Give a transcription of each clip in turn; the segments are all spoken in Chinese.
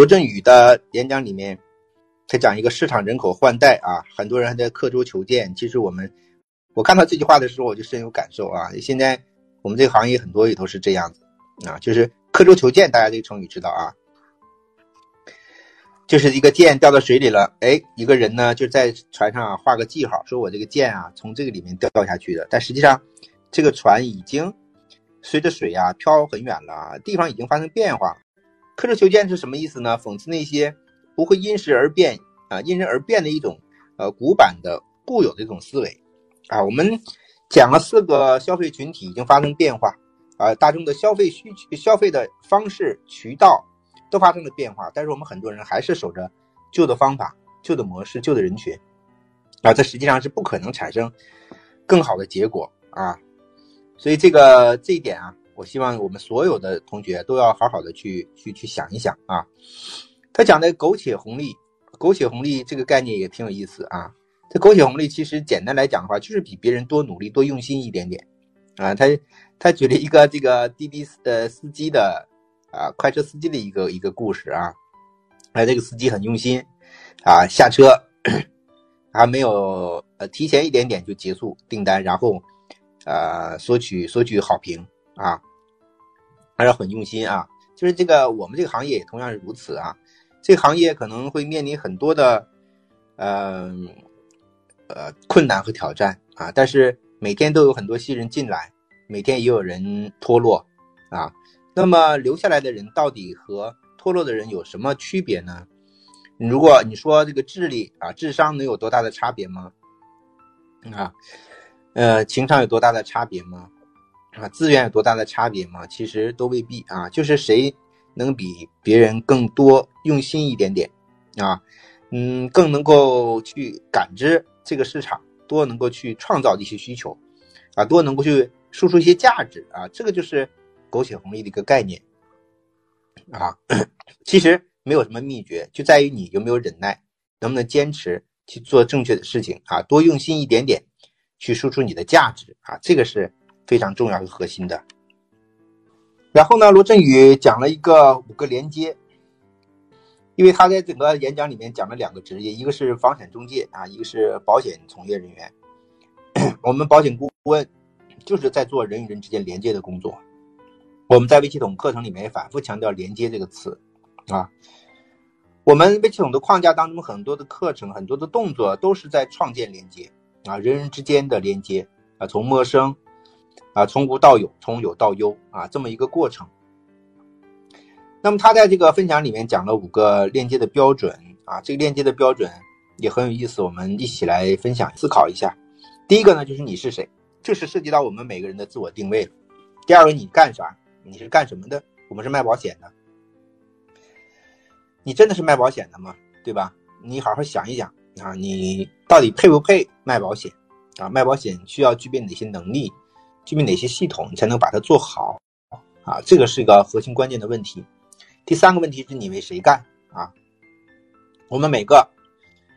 罗振宇的演讲里面，他讲一个市场人口换代啊，很多人还在刻舟求剑。其实我们，我看到这句话的时候，我就深有感受啊。现在我们这个行业很多也都是这样子啊，就是刻舟求剑，大家这个成语知道啊，就是一个剑掉到水里了，哎，一个人呢就在船上画个记号，说我这个剑啊从这个里面掉下去的，但实际上这个船已经随着水啊飘很远了，地方已经发生变化。刻舟求剑是什么意思呢？讽刺那些不会因时而变啊、因人而变的一种呃古板的固有的一种思维啊。我们讲了四个消费群体已经发生变化啊，大众的消费需求、消费的方式、渠道都发生了变化，但是我们很多人还是守着旧的方法、旧的模式、旧的人群啊，这实际上是不可能产生更好的结果啊。所以这个这一点啊。我希望我们所有的同学都要好好的去去去想一想啊。他讲的苟且红利，苟且红利这个概念也挺有意思啊。这苟且红利其实简单来讲的话，就是比别人多努力、多用心一点点啊。他他举了一个这个滴滴呃司机的啊快车司机的一个一个故事啊。哎，这个司机很用心啊，下车还没有呃提前一点点就结束订单，然后呃索取索取好评啊。还是很用心啊，就是这个我们这个行业也同样是如此啊。这个行业可能会面临很多的，呃呃困难和挑战啊，但是每天都有很多新人进来，每天也有人脱落啊。那么留下来的人到底和脱落的人有什么区别呢？如果你说这个智力啊，智商能有多大的差别吗？啊，呃，情商有多大的差别吗？啊，资源有多大的差别吗？其实都未必啊，就是谁能比别人更多用心一点点啊，嗯，更能够去感知这个市场，多能够去创造一些需求，啊，多能够去输出一些价值啊，这个就是苟且红利的一个概念啊。其实没有什么秘诀，就在于你有没有忍耐，能不能坚持去做正确的事情啊，多用心一点点去输出你的价值啊，这个是。非常重要和核心的。然后呢，罗振宇讲了一个五个连接，因为他在整个演讲里面讲了两个职业，一个是房产中介啊，一个是保险从业人员。我们保险顾问就是在做人与人之间连接的工作。我们在微系统课程里面反复强调“连接”这个词啊。我们微系统的框架当中，很多的课程、很多的动作都是在创建连接啊，人人之间的连接啊，从陌生。啊，从无到有，从有到优啊，这么一个过程。那么他在这个分享里面讲了五个链接的标准啊，这个链接的标准也很有意思，我们一起来分享思考一下。第一个呢，就是你是谁，这是涉及到我们每个人的自我定位。第二个，你干啥？你是干什么的？我们是卖保险的，你真的是卖保险的吗？对吧？你好好想一想啊，你到底配不配卖保险啊？卖保险需要具备哪些能力？具备哪些系统，你才能把它做好啊？这个是一个核心关键的问题。第三个问题是你为谁干啊？我们每个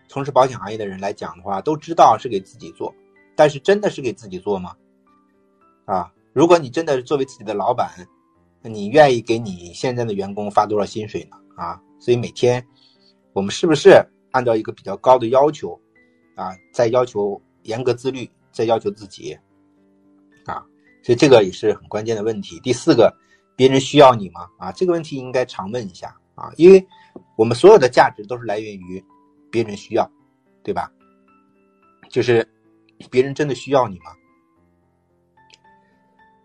从事保险行业的人来讲的话，都知道是给自己做，但是真的是给自己做吗？啊，如果你真的是作为自己的老板，你愿意给你现在的员工发多少薪水呢？啊，所以每天我们是不是按照一个比较高的要求啊，在要求严格自律，在要求自己？所以这个也是很关键的问题。第四个，别人需要你吗？啊，这个问题应该常问一下啊，因为我们所有的价值都是来源于别人需要，对吧？就是别人真的需要你吗？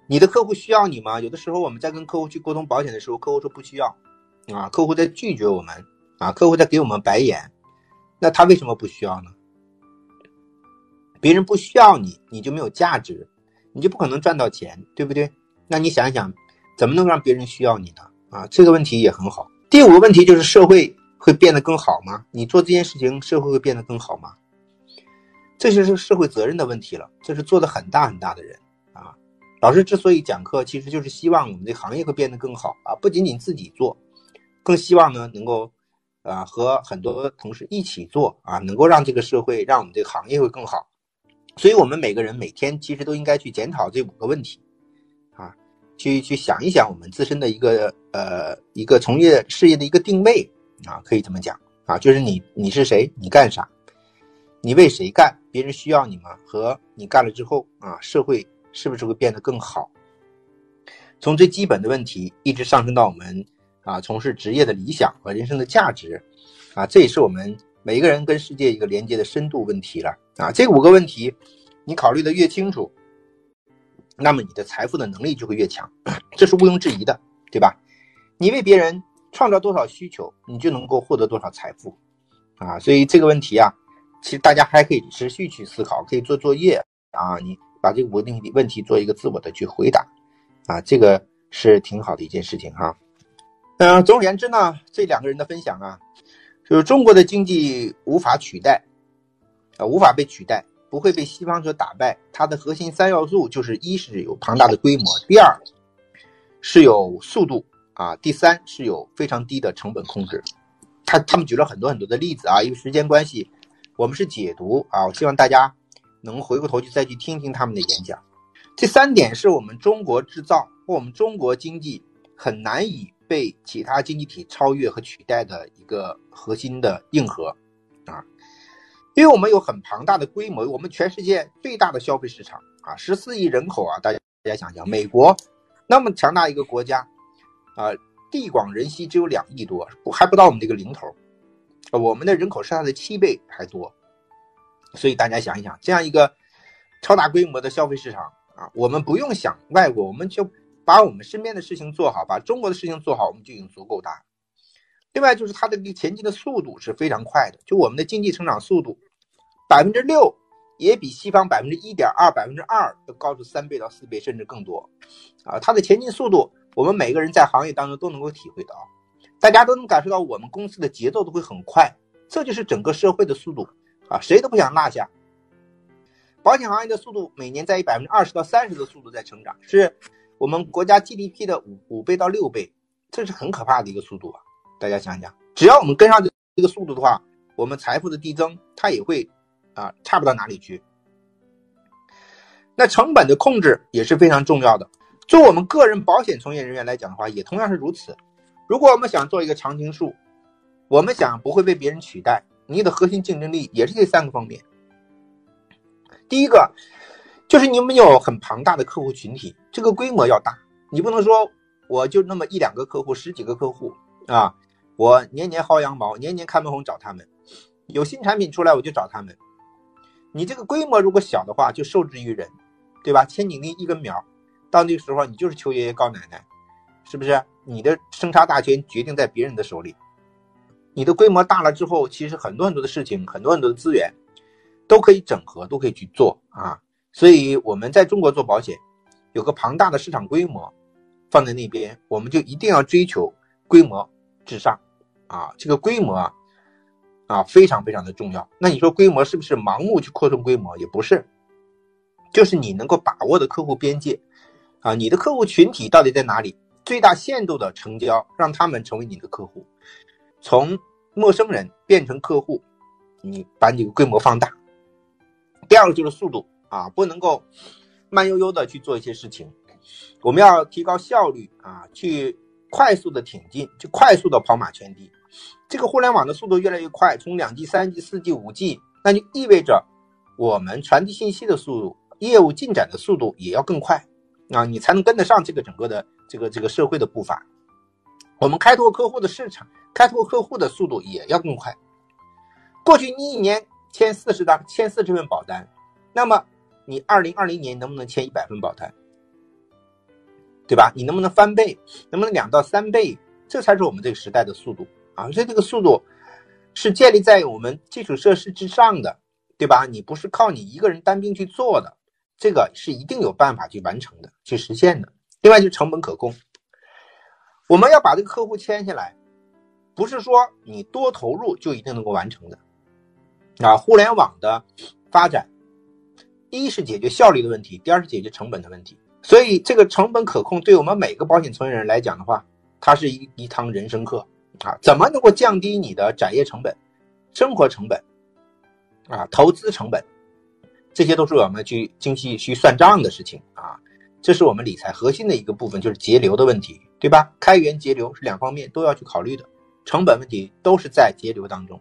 你的客户需要你吗？有的时候我们在跟客户去沟通保险的时候，客户说不需要，啊，客户在拒绝我们，啊，客户在给我们白眼，那他为什么不需要呢？别人不需要你，你就没有价值。你就不可能赚到钱，对不对？那你想一想，怎么能让别人需要你呢？啊，这个问题也很好。第五个问题就是社会会变得更好吗？你做这件事情，社会会变得更好吗？这就是社会责任的问题了。这是做的很大很大的人啊。老师之所以讲课，其实就是希望我们这行业会变得更好啊，不仅仅自己做，更希望呢能够啊和很多同事一起做啊，能够让这个社会，让我们这个行业会更好。所以，我们每个人每天其实都应该去检讨这五个问题，啊，去去想一想我们自身的一个呃一个从业事业的一个定位啊，可以这么讲啊，就是你你是谁，你干啥，你为谁干，别人需要你吗？和你干了之后啊，社会是不是会变得更好？从最基本的问题一直上升到我们啊从事职业的理想和人生的价值，啊，这也是我们每一个人跟世界一个连接的深度问题了啊。这五个问题你考虑的越清楚，那么你的财富的能力就会越强，这是毋庸置疑的，对吧？你为别人创造多少需求，你就能够获得多少财富啊。所以这个问题啊，其实大家还可以持续去思考，可以做作业啊，你把这个问题问题做一个自我的去回答。啊，这个是挺好的一件事情哈。嗯，总而言之呢，这两个人的分享啊，就是中国的经济无法取代，啊，无法被取代，不会被西方所打败。它的核心三要素就是：一是有庞大的规模，第二是有速度啊，第三是有非常低的成本控制。他他们举了很多很多的例子啊，因为时间关系，我们是解读啊，我希望大家能回过头去再去听听他们的演讲。这三点是我们中国制造或我们中国经济很难以被其他经济体超越和取代的一个核心的硬核，因为我们有很庞大的规模，我们全世界最大的消费市场啊，十四亿人口啊，大家大家想想，美国那么强大一个国家，啊，地广人稀，只有两亿多，还不到我们这个零头，我们的人口是它的七倍还多，所以大家想一想，这样一个超大规模的消费市场。啊，我们不用想外国，我们就把我们身边的事情做好，把中国的事情做好，我们就已经足够大。另外就是它的前进的速度是非常快的，就我们的经济成长速度，百分之六也比西方百分之一点二、百分之二要高出三倍到四倍，甚至更多。啊，它的前进速度，我们每个人在行业当中都能够体会到，大家都能感受到我们公司的节奏都会很快，这就是整个社会的速度啊，谁都不想落下。保险行业的速度每年在以百分之二十到三十的速度在成长，是我们国家 GDP 的五五倍到六倍，这是很可怕的一个速度啊！大家想想，只要我们跟上这这个速度的话，我们财富的递增它也会啊差不到哪里去。那成本的控制也是非常重要的。做我们个人保险从业人员来讲的话，也同样是如此。如果我们想做一个常青树，我们想不会被别人取代，你的核心竞争力也是这三个方面。第一个就是你们有很庞大的客户群体，这个规模要大。你不能说我就那么一两个客户，十几个客户啊，我年年薅羊毛，年年开门红找他们，有新产品出来我就找他们。你这个规模如果小的话，就受制于人，对吧？千斤顶一根苗，到那个时候你就是求爷爷告奶奶，是不是？你的生杀大权决定在别人的手里。你的规模大了之后，其实很多很多的事情，很多很多的资源。都可以整合，都可以去做啊！所以我们在中国做保险，有个庞大的市场规模放在那边，我们就一定要追求规模至上啊！这个规模啊，啊非常非常的重要。那你说规模是不是盲目去扩充规模？也不是，就是你能够把握的客户边界啊，你的客户群体到底在哪里？最大限度的成交，让他们成为你的客户，从陌生人变成客户，你把你的规模放大。第二个就是速度啊，不能够慢悠悠的去做一些事情，我们要提高效率啊，去快速的挺进，去快速的跑马圈地。这个互联网的速度越来越快，从两 G、三 G、四 G、五 G，那就意味着我们传递信息的速度、业务进展的速度也要更快啊，你才能跟得上这个整个的这个这个社会的步伐。我们开拓客户的市场、开拓客户的速度也要更快。过去你一年。签四十张，签四十份保单，那么你二零二零年能不能签一百份保单？对吧？你能不能翻倍？能不能两到三倍？这才是我们这个时代的速度啊！所以这个速度是建立在我们基础设施之上的，对吧？你不是靠你一个人单兵去做的，这个是一定有办法去完成的，去实现的。另外就是成本可控，我们要把这个客户签下来，不是说你多投入就一定能够完成的。啊，互联网的发展，一是解决效率的问题，第二是解决成本的问题。所以，这个成本可控对我们每个保险从业人来讲的话，它是一一堂人生课啊。怎么能够降低你的展业成本、生活成本啊、投资成本？这些都是我们去精细去算账的事情啊。这是我们理财核心的一个部分，就是节流的问题，对吧？开源节流是两方面都要去考虑的。成本问题都是在节流当中，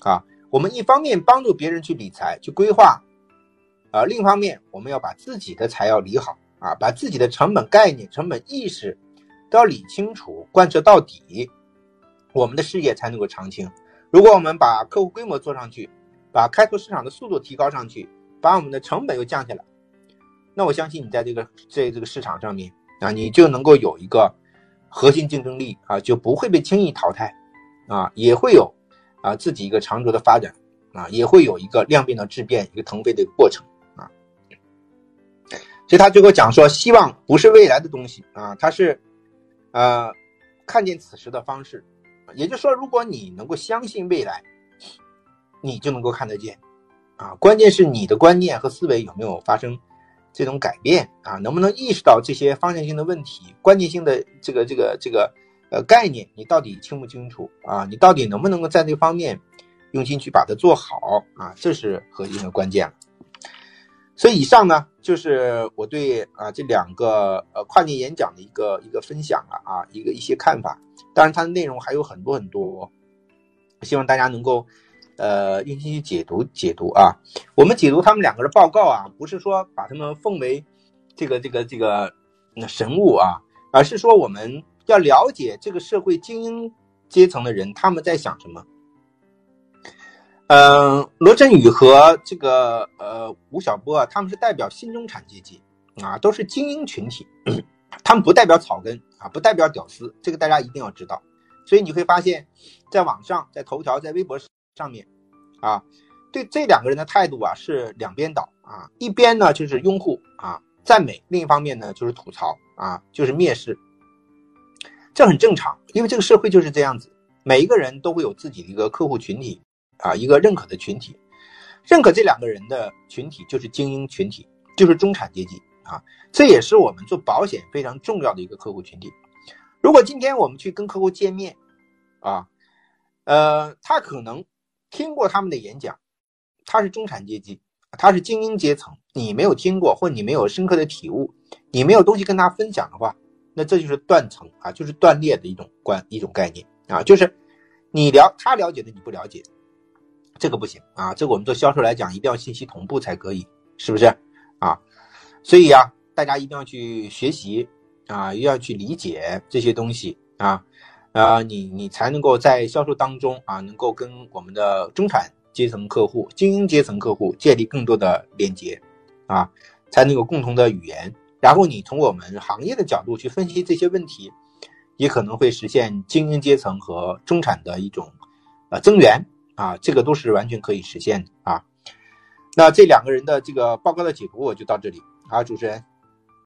啊，我们一方面帮助别人去理财、去规划，啊，另一方面我们要把自己的财要理好，啊，把自己的成本概念、成本意识都要理清楚、贯彻到底，我们的事业才能够长青。如果我们把客户规模做上去，把开拓市场的速度提高上去，把我们的成本又降下来，那我相信你在这个在这个市场上面啊，你就能够有一个。核心竞争力啊，就不会被轻易淘汰，啊，也会有啊自己一个长足的发展，啊，也会有一个量变到质变、一个腾飞的过程啊。所以他最后讲说，希望不是未来的东西啊，他是呃看见此时的方式。也就是说，如果你能够相信未来，你就能够看得见啊。关键是你的观念和思维有没有发生。这种改变啊，能不能意识到这些方向性的问题、关键性的这个这个这个呃概念，你到底清不清楚啊？你到底能不能够在这方面用心去把它做好啊？这是核心的关键所以以上呢，就是我对啊这两个呃跨境演讲的一个一个分享了啊，一个一些看法。当然，它的内容还有很多很多，希望大家能够。呃，用心去解读解读啊。我们解读他们两个的报告啊，不是说把他们奉为这个这个这个神物啊，而是说我们要了解这个社会精英阶层的人他们在想什么。嗯，罗振宇和这个呃吴晓波啊，他们是代表新中产阶级啊，都是精英群体，他们不代表草根啊，不代表屌丝，这个大家一定要知道。所以你会发现，在网上，在头条，在微博上面。啊，对这两个人的态度啊是两边倒啊，一边呢就是拥护啊赞美，另一方面呢就是吐槽啊就是蔑视，这很正常，因为这个社会就是这样子，每一个人都会有自己的一个客户群体啊，一个认可的群体，认可这两个人的群体就是精英群体，就是中产阶级啊，这也是我们做保险非常重要的一个客户群体。如果今天我们去跟客户见面啊，呃，他可能。听过他们的演讲，他是中产阶级，他是精英阶层。你没有听过，或你没有深刻的体悟，你没有东西跟他分享的话，那这就是断层啊，就是断裂的一种观一种概念啊，就是你了他了解的你不了解，这个不行啊。这个我们做销售来讲，一定要信息同步才可以，是不是啊？所以啊，大家一定要去学习啊，又要去理解这些东西啊。啊，你你才能够在销售当中啊，能够跟我们的中产阶层客户、精英阶层客户建立更多的连接，啊，才能有共同的语言。然后你从我们行业的角度去分析这些问题，也可能会实现精英阶层和中产的一种呃增援啊，这个都是完全可以实现的啊。那这两个人的这个报告的解读我就到这里啊，主持人。